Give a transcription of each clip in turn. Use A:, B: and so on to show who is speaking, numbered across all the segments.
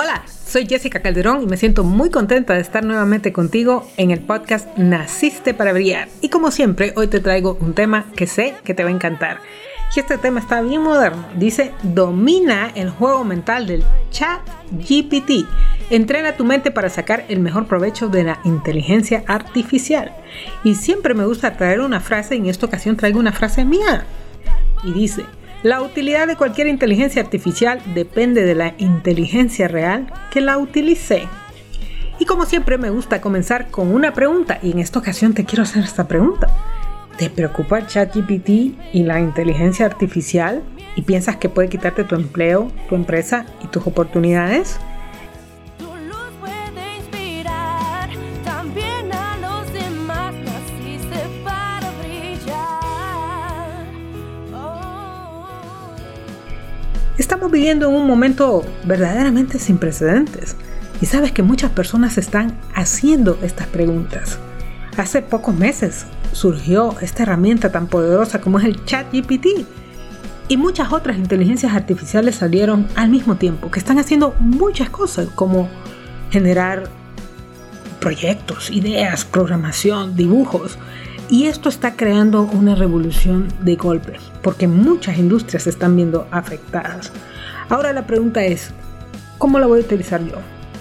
A: Hola, soy Jessica Calderón y me siento muy contenta de estar nuevamente contigo en el podcast Naciste para Brillar. Y como siempre, hoy te traigo un tema que sé que te va a encantar. Y este tema está bien moderno. Dice, domina el juego mental del chat GPT. Entrena tu mente para sacar el mejor provecho de la inteligencia artificial. Y siempre me gusta traer una frase, y en esta ocasión traigo una frase mía. Y dice, la utilidad de cualquier inteligencia artificial depende de la inteligencia real que la utilice. Y como siempre me gusta comenzar con una pregunta y en esta ocasión te quiero hacer esta pregunta. ¿Te preocupa ChatGPT y la inteligencia artificial y piensas que puede quitarte tu empleo, tu empresa y tus oportunidades? Estamos viviendo en un momento verdaderamente sin precedentes y sabes que muchas personas están haciendo estas preguntas. Hace pocos meses surgió esta herramienta tan poderosa como es el chat GPT y muchas otras inteligencias artificiales salieron al mismo tiempo que están haciendo muchas cosas como generar proyectos, ideas, programación, dibujos y esto está creando una revolución de golpe, porque muchas industrias se están viendo afectadas. Ahora la pregunta es, ¿cómo la voy a utilizar yo?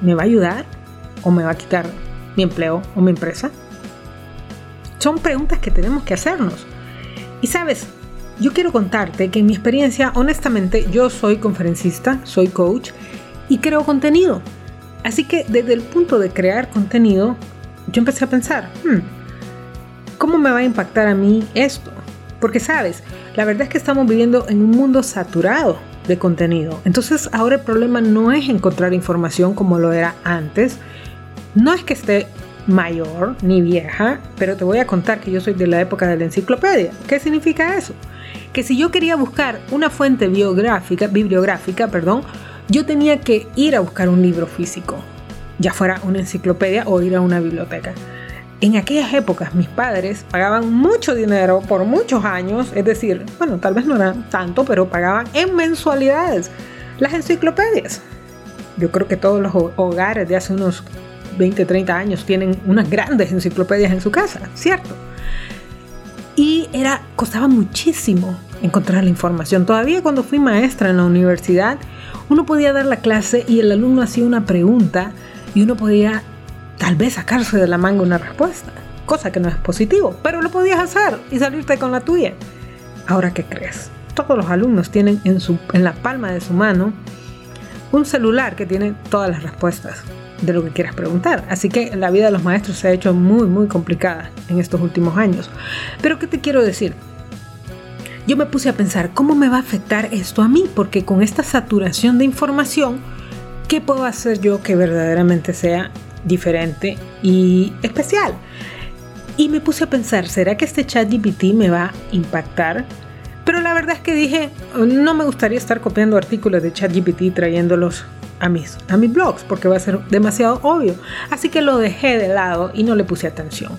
A: ¿Me va a ayudar o me va a quitar mi empleo o mi empresa? Son preguntas que tenemos que hacernos. Y sabes, yo quiero contarte que en mi experiencia, honestamente, yo soy conferencista, soy coach y creo contenido. Así que desde el punto de crear contenido, yo empecé a pensar, hmm, ¿Cómo me va a impactar a mí esto? Porque sabes, la verdad es que estamos viviendo en un mundo saturado de contenido. Entonces ahora el problema no es encontrar información como lo era antes. No es que esté mayor ni vieja, pero te voy a contar que yo soy de la época de la enciclopedia. ¿Qué significa eso? Que si yo quería buscar una fuente biográfica, bibliográfica, perdón, yo tenía que ir a buscar un libro físico, ya fuera una enciclopedia o ir a una biblioteca. En aquellas épocas mis padres pagaban mucho dinero por muchos años, es decir, bueno, tal vez no era tanto, pero pagaban en mensualidades las enciclopedias. Yo creo que todos los hogares de hace unos 20, 30 años tienen unas grandes enciclopedias en su casa, ¿cierto? Y era, costaba muchísimo encontrar la información. Todavía cuando fui maestra en la universidad, uno podía dar la clase y el alumno hacía una pregunta y uno podía tal vez sacarse de la manga una respuesta, cosa que no es positivo, pero lo podías hacer y salirte con la tuya. Ahora, ¿qué crees? Todos los alumnos tienen en, en la palma de su mano un celular que tiene todas las respuestas de lo que quieras preguntar. Así que la vida de los maestros se ha hecho muy, muy complicada en estos últimos años. Pero ¿qué te quiero decir? Yo me puse a pensar, ¿cómo me va a afectar esto a mí? Porque con esta saturación de información, ¿qué puedo hacer yo que verdaderamente sea diferente y especial. Y me puse a pensar, ¿será que este chat GPT me va a impactar? Pero la verdad es que dije, no me gustaría estar copiando artículos de ChatGPT y trayéndolos a mis, a mis blogs, porque va a ser demasiado obvio. Así que lo dejé de lado y no le puse atención.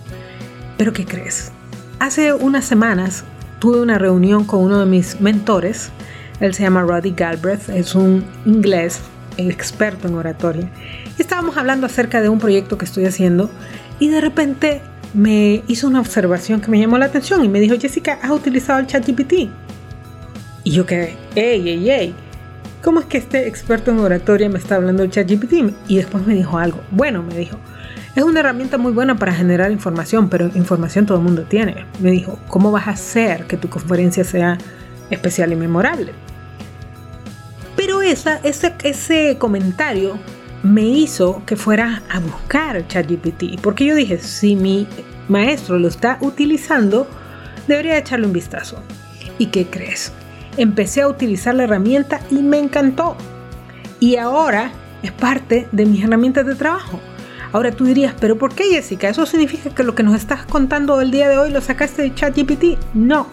A: Pero ¿qué crees? Hace unas semanas tuve una reunión con uno de mis mentores. Él se llama Roddy Galbraith, es un inglés experto en oratoria. Estábamos hablando acerca de un proyecto que estoy haciendo y de repente me hizo una observación que me llamó la atención y me dijo, Jessica, ¿has utilizado el ChatGPT? Y yo quedé, ey, ey, ey, ¿cómo es que este experto en oratoria me está hablando del ChatGPT? Y después me dijo algo. Bueno, me dijo, es una herramienta muy buena para generar información, pero información todo el mundo tiene. Me dijo, ¿cómo vas a hacer que tu conferencia sea especial y memorable? Pero esa, ese, ese comentario me hizo que fuera a buscar ChatGPT, porque yo dije, si mi maestro lo está utilizando, debería echarle un vistazo. ¿Y qué crees? Empecé a utilizar la herramienta y me encantó. Y ahora es parte de mis herramientas de trabajo. Ahora tú dirías, pero ¿por qué Jessica? ¿Eso significa que lo que nos estás contando el día de hoy lo sacaste de ChatGPT? No,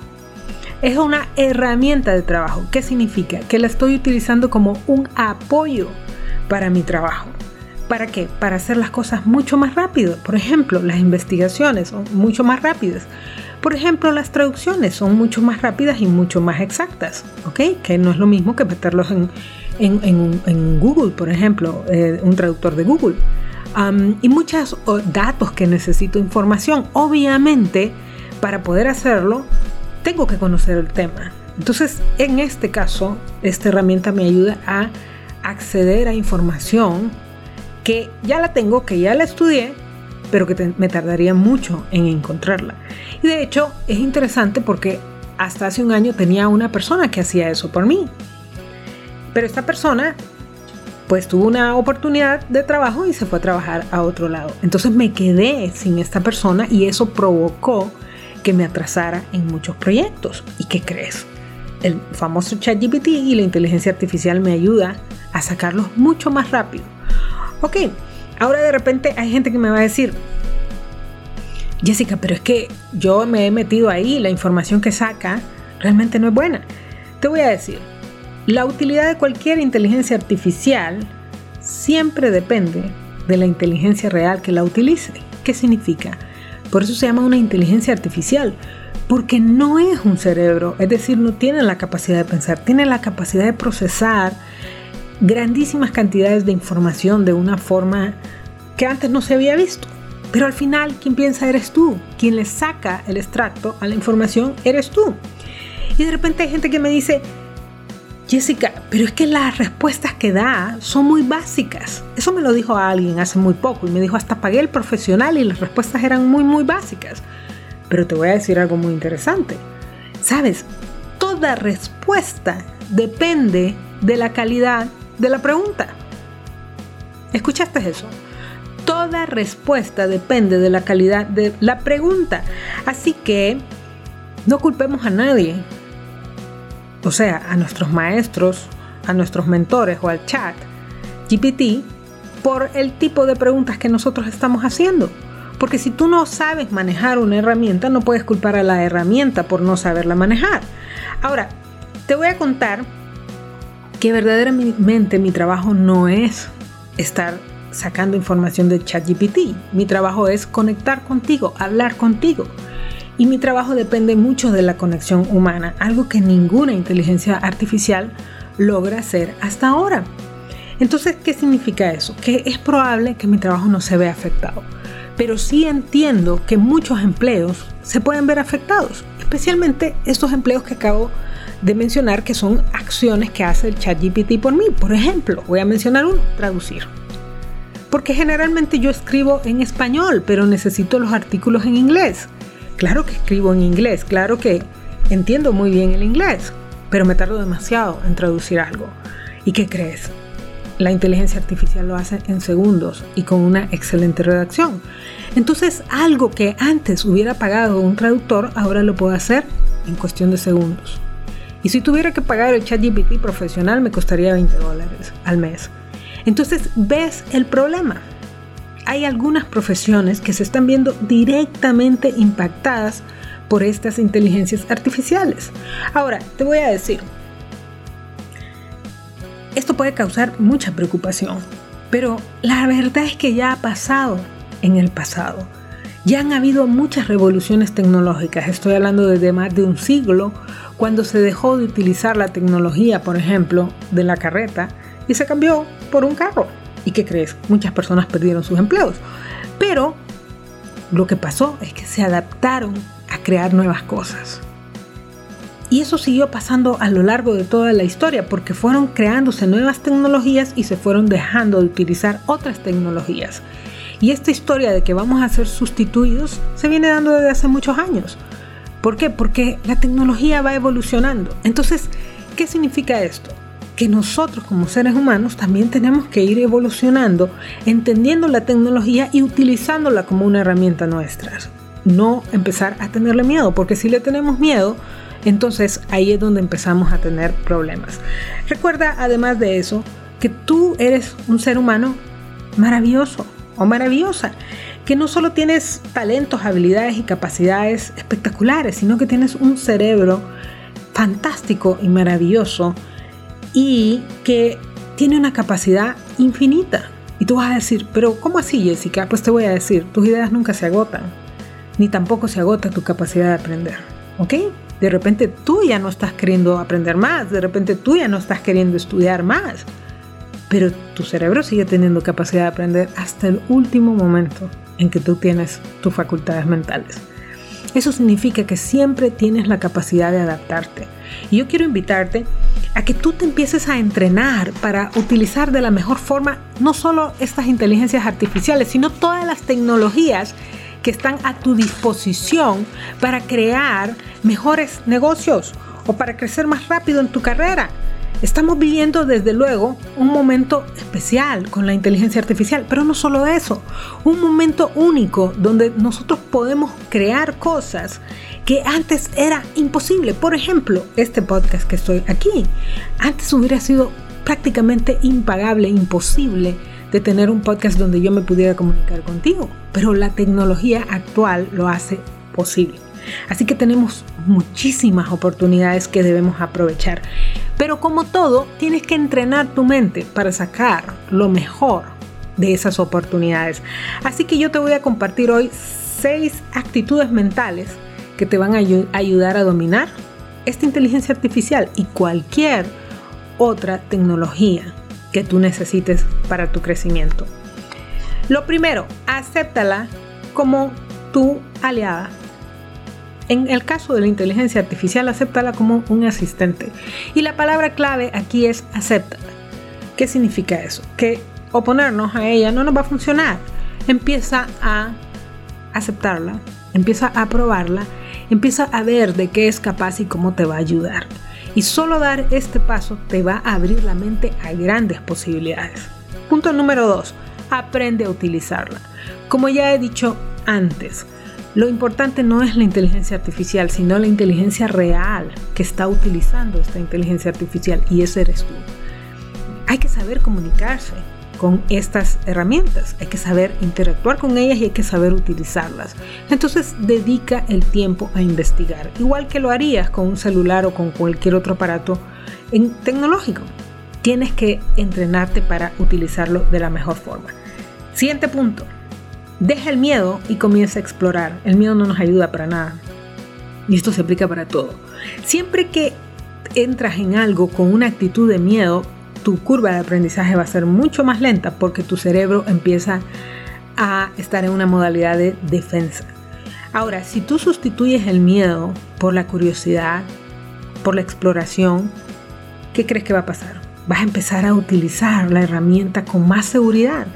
A: es una herramienta de trabajo. ¿Qué significa? Que la estoy utilizando como un apoyo para mi trabajo. ¿Para qué? Para hacer las cosas mucho más rápido. Por ejemplo, las investigaciones son mucho más rápidas. Por ejemplo, las traducciones son mucho más rápidas y mucho más exactas, ¿ok? Que no es lo mismo que meterlos en, en, Google, por ejemplo, eh, un traductor de Google. y muchos datos que necesito información. Obviamente, para poder hacerlo, tengo que conocer el tema. Entonces, en este caso, esta herramienta me ayuda a acceder a información que ya la tengo, que ya la estudié, pero que me tardaría mucho en encontrarla. Y de hecho, es interesante porque hasta hace un año tenía una persona que hacía eso por mí. Pero esta persona pues tuvo una oportunidad de trabajo y se fue a trabajar a otro lado. Entonces me quedé sin esta persona y eso provocó que me atrasara en muchos proyectos. ¿Y qué crees? El famoso ChatGPT y la inteligencia artificial me ayuda a sacarlos mucho más rápido. Ok, ahora de repente hay gente que me va a decir, Jessica, pero es que yo me he metido ahí, la información que saca realmente no es buena. Te voy a decir, la utilidad de cualquier inteligencia artificial siempre depende de la inteligencia real que la utilice. ¿Qué significa? Por eso se llama una inteligencia artificial, porque no es un cerebro, es decir, no tiene la capacidad de pensar, tiene la capacidad de procesar grandísimas cantidades de información de una forma que antes no se había visto. Pero al final, quien piensa eres tú. Quien le saca el extracto a la información eres tú. Y de repente hay gente que me dice, Jessica, pero es que las respuestas que da son muy básicas. Eso me lo dijo a alguien hace muy poco y me dijo, hasta pagué el profesional y las respuestas eran muy, muy básicas. Pero te voy a decir algo muy interesante. Sabes, toda respuesta depende de la calidad de la pregunta. ¿Escuchaste eso? Toda respuesta depende de la calidad de la pregunta. Así que no culpemos a nadie. O sea, a nuestros maestros, a nuestros mentores o al chat GPT por el tipo de preguntas que nosotros estamos haciendo. Porque si tú no sabes manejar una herramienta, no puedes culpar a la herramienta por no saberla manejar. Ahora, te voy a contar que verdaderamente mi trabajo no es estar sacando información de ChatGPT. Mi trabajo es conectar contigo, hablar contigo. Y mi trabajo depende mucho de la conexión humana, algo que ninguna inteligencia artificial logra hacer hasta ahora. Entonces, ¿qué significa eso? Que es probable que mi trabajo no se vea afectado. Pero sí entiendo que muchos empleos se pueden ver afectados, especialmente estos empleos que acabo de mencionar que son acciones que hace el ChatGPT por mí. Por ejemplo, voy a mencionar uno, traducir. Porque generalmente yo escribo en español, pero necesito los artículos en inglés. Claro que escribo en inglés, claro que entiendo muy bien el inglés, pero me tardo demasiado en traducir algo. ¿Y qué crees? La inteligencia artificial lo hace en segundos y con una excelente redacción. Entonces, algo que antes hubiera pagado un traductor, ahora lo puedo hacer en cuestión de segundos. Y si tuviera que pagar el ChatGPT profesional, me costaría 20 dólares al mes. Entonces, ¿ves el problema? Hay algunas profesiones que se están viendo directamente impactadas por estas inteligencias artificiales. Ahora, te voy a decir, esto puede causar mucha preocupación, pero la verdad es que ya ha pasado en el pasado. Ya han habido muchas revoluciones tecnológicas, estoy hablando desde más de un siglo, cuando se dejó de utilizar la tecnología, por ejemplo, de la carreta y se cambió por un carro. ¿Y qué crees? Muchas personas perdieron sus empleos. Pero lo que pasó es que se adaptaron a crear nuevas cosas. Y eso siguió pasando a lo largo de toda la historia porque fueron creándose nuevas tecnologías y se fueron dejando de utilizar otras tecnologías. Y esta historia de que vamos a ser sustituidos se viene dando desde hace muchos años. ¿Por qué? Porque la tecnología va evolucionando. Entonces, ¿qué significa esto? Que nosotros como seres humanos también tenemos que ir evolucionando, entendiendo la tecnología y utilizándola como una herramienta nuestra. No empezar a tenerle miedo, porque si le tenemos miedo, entonces ahí es donde empezamos a tener problemas. Recuerda además de eso que tú eres un ser humano maravilloso o maravillosa, que no solo tienes talentos, habilidades y capacidades espectaculares, sino que tienes un cerebro fantástico y maravilloso y que tiene una capacidad infinita. Y tú vas a decir, pero ¿cómo así Jessica? Pues te voy a decir, tus ideas nunca se agotan, ni tampoco se agota tu capacidad de aprender. ¿Ok? De repente tú ya no estás queriendo aprender más, de repente tú ya no estás queriendo estudiar más, pero tu cerebro sigue teniendo capacidad de aprender hasta el último momento en que tú tienes tus facultades mentales. Eso significa que siempre tienes la capacidad de adaptarte. Y yo quiero invitarte a que tú te empieces a entrenar para utilizar de la mejor forma no solo estas inteligencias artificiales, sino todas las tecnologías que están a tu disposición para crear mejores negocios o para crecer más rápido en tu carrera. Estamos viviendo desde luego un momento especial con la inteligencia artificial, pero no solo eso, un momento único donde nosotros podemos crear cosas que antes era imposible. Por ejemplo, este podcast que estoy aquí, antes hubiera sido prácticamente impagable, imposible de tener un podcast donde yo me pudiera comunicar contigo, pero la tecnología actual lo hace posible. Así que tenemos muchísimas oportunidades que debemos aprovechar. Pero como todo, tienes que entrenar tu mente para sacar lo mejor de esas oportunidades. Así que yo te voy a compartir hoy seis actitudes mentales que te van a ayudar a dominar esta inteligencia artificial y cualquier otra tecnología que tú necesites para tu crecimiento. Lo primero, acéptala como tu aliada. En el caso de la inteligencia artificial, acéptala como un asistente. Y la palabra clave aquí es acéptala. ¿Qué significa eso? Que oponernos a ella no nos va a funcionar. Empieza a aceptarla, empieza a probarla, empieza a ver de qué es capaz y cómo te va a ayudar. Y solo dar este paso te va a abrir la mente a grandes posibilidades. Punto número 2. Aprende a utilizarla. Como ya he dicho antes, lo importante no es la inteligencia artificial, sino la inteligencia real que está utilizando esta inteligencia artificial y ese eres tú. Hay que saber comunicarse, con estas herramientas. Hay que saber interactuar con ellas y hay que saber utilizarlas. Entonces dedica el tiempo a investigar, igual que lo harías con un celular o con cualquier otro aparato tecnológico. Tienes que entrenarte para utilizarlo de la mejor forma. Siguiente punto. Deja el miedo y comienza a explorar. El miedo no nos ayuda para nada. Y esto se aplica para todo. Siempre que entras en algo con una actitud de miedo, tu curva de aprendizaje va a ser mucho más lenta porque tu cerebro empieza a estar en una modalidad de defensa. Ahora, si tú sustituyes el miedo por la curiosidad, por la exploración, ¿qué crees que va a pasar? Vas a empezar a utilizar la herramienta con más seguridad,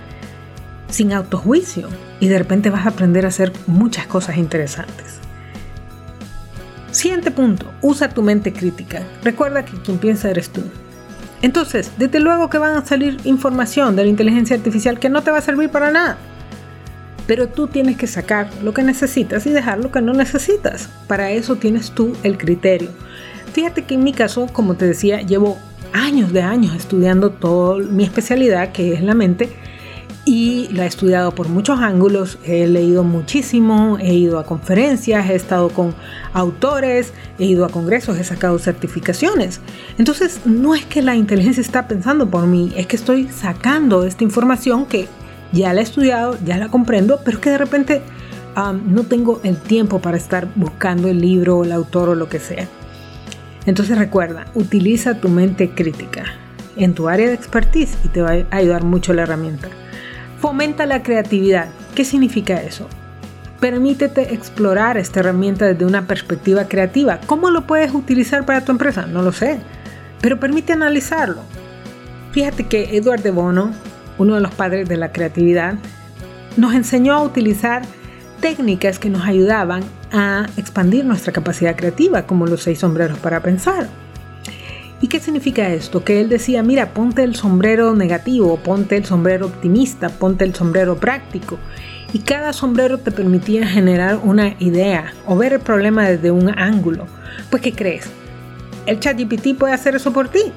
A: sin autojuicio, y de repente vas a aprender a hacer muchas cosas interesantes. Siguiente punto, usa tu mente crítica. Recuerda que quien piensa eres tú. Entonces, desde luego que van a salir información de la inteligencia artificial que no te va a servir para nada. Pero tú tienes que sacar lo que necesitas y dejar lo que no necesitas. Para eso tienes tú el criterio. Fíjate que en mi caso, como te decía, llevo años de años estudiando toda mi especialidad, que es la mente, y la he estudiado por muchos ángulos, he leído muchísimo, he ido a conferencias, he estado con autores, he ido a congresos, he sacado certificaciones. Entonces no es que la inteligencia está pensando por mí, es que estoy sacando esta información que ya la he estudiado, ya la comprendo, pero que de repente no tengo el tiempo para estar buscando el libro, el autor o lo que sea. Entonces recuerda, utiliza tu mente crítica en tu área de expertise y te va a ayudar mucho la herramienta. Fomenta la creatividad. ¿Qué significa eso? Permítete explorar esta herramienta desde una perspectiva creativa. ¿Cómo lo puedes utilizar para tu empresa? No lo sé, pero permite analizarlo. Fíjate que Edward de Bono, uno de los padres de la creatividad, nos enseñó a utilizar técnicas que nos ayudaban a expandir nuestra capacidad creativa, como los seis sombreros para pensar. ¿Y qué significa esto? Que él decía, mira, ponte el sombrero negativo, ponte el sombrero optimista, ponte el sombrero práctico. Y cada sombrero te permitía generar una idea o ver el problema desde un ángulo. Pues, ¿qué crees? El ChatGPT puede hacer eso por ti.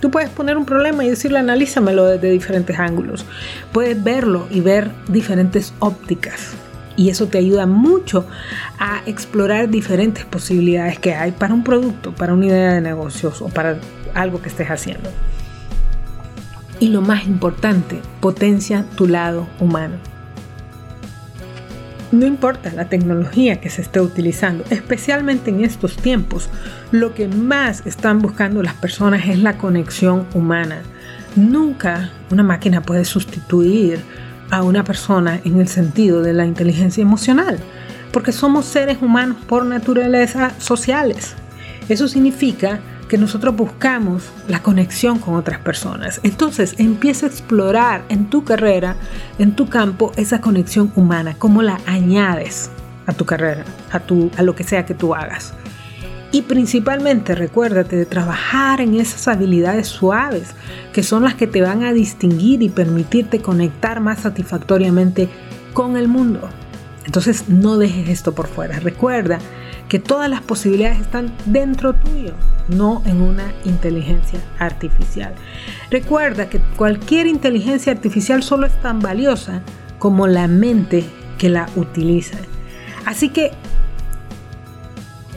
A: Tú puedes poner un problema y decirle, analízamelo desde diferentes ángulos. Puedes verlo y ver diferentes ópticas y eso te ayuda mucho a explorar diferentes posibilidades que hay para un producto, para una idea de negocios o para algo que estés haciendo. Y lo más importante, potencia tu lado humano. No importa la tecnología que se esté utilizando, especialmente en estos tiempos, lo que más están buscando las personas es la conexión humana. Nunca una máquina puede sustituir a una persona en el sentido de la inteligencia emocional, porque somos seres humanos por naturaleza sociales. Eso significa que nosotros buscamos la conexión con otras personas. Entonces empieza a explorar en tu carrera, en tu campo, esa conexión humana, cómo la añades a tu carrera, a, tu, a lo que sea que tú hagas. Y principalmente recuérdate de trabajar en esas habilidades suaves, que son las que te van a distinguir y permitirte conectar más satisfactoriamente con el mundo. Entonces no dejes esto por fuera. Recuerda que todas las posibilidades están dentro tuyo, no en una inteligencia artificial. Recuerda que cualquier inteligencia artificial solo es tan valiosa como la mente que la utiliza. Así que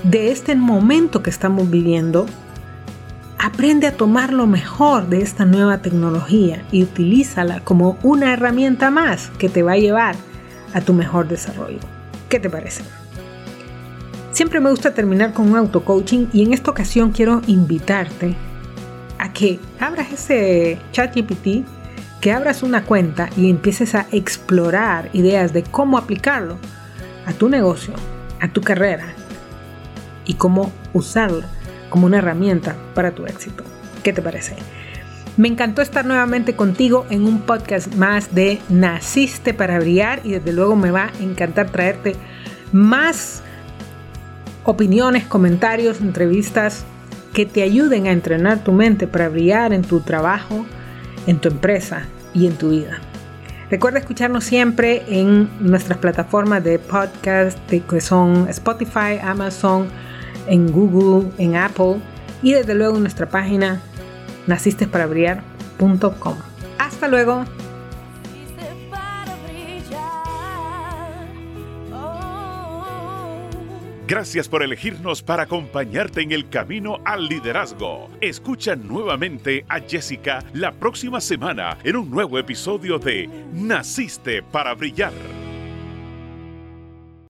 A: de este momento que estamos viviendo, aprende a tomar lo mejor de esta nueva tecnología y utilízala como una herramienta más que te va a llevar a tu mejor desarrollo. ¿Qué te parece? Siempre me gusta terminar con un auto-coaching y en esta ocasión quiero invitarte a que abras ese chat GPT, que abras una cuenta y empieces a explorar ideas de cómo aplicarlo a tu negocio, a tu carrera y cómo usarla como una herramienta para tu éxito. ¿Qué te parece? Me encantó estar nuevamente contigo en un podcast más de Naciste para Brillar y desde luego me va a encantar traerte más opiniones, comentarios, entrevistas que te ayuden a entrenar tu mente para brillar en tu trabajo, en tu empresa y en tu vida. Recuerda escucharnos siempre en nuestras plataformas de podcast que son Spotify, Amazon, en Google, en Apple y desde luego en nuestra página nacistesparabrillar.com. Hasta luego.
B: Gracias por elegirnos para acompañarte en el camino al liderazgo. Escucha nuevamente a Jessica la próxima semana en un nuevo episodio de Naciste para Brillar.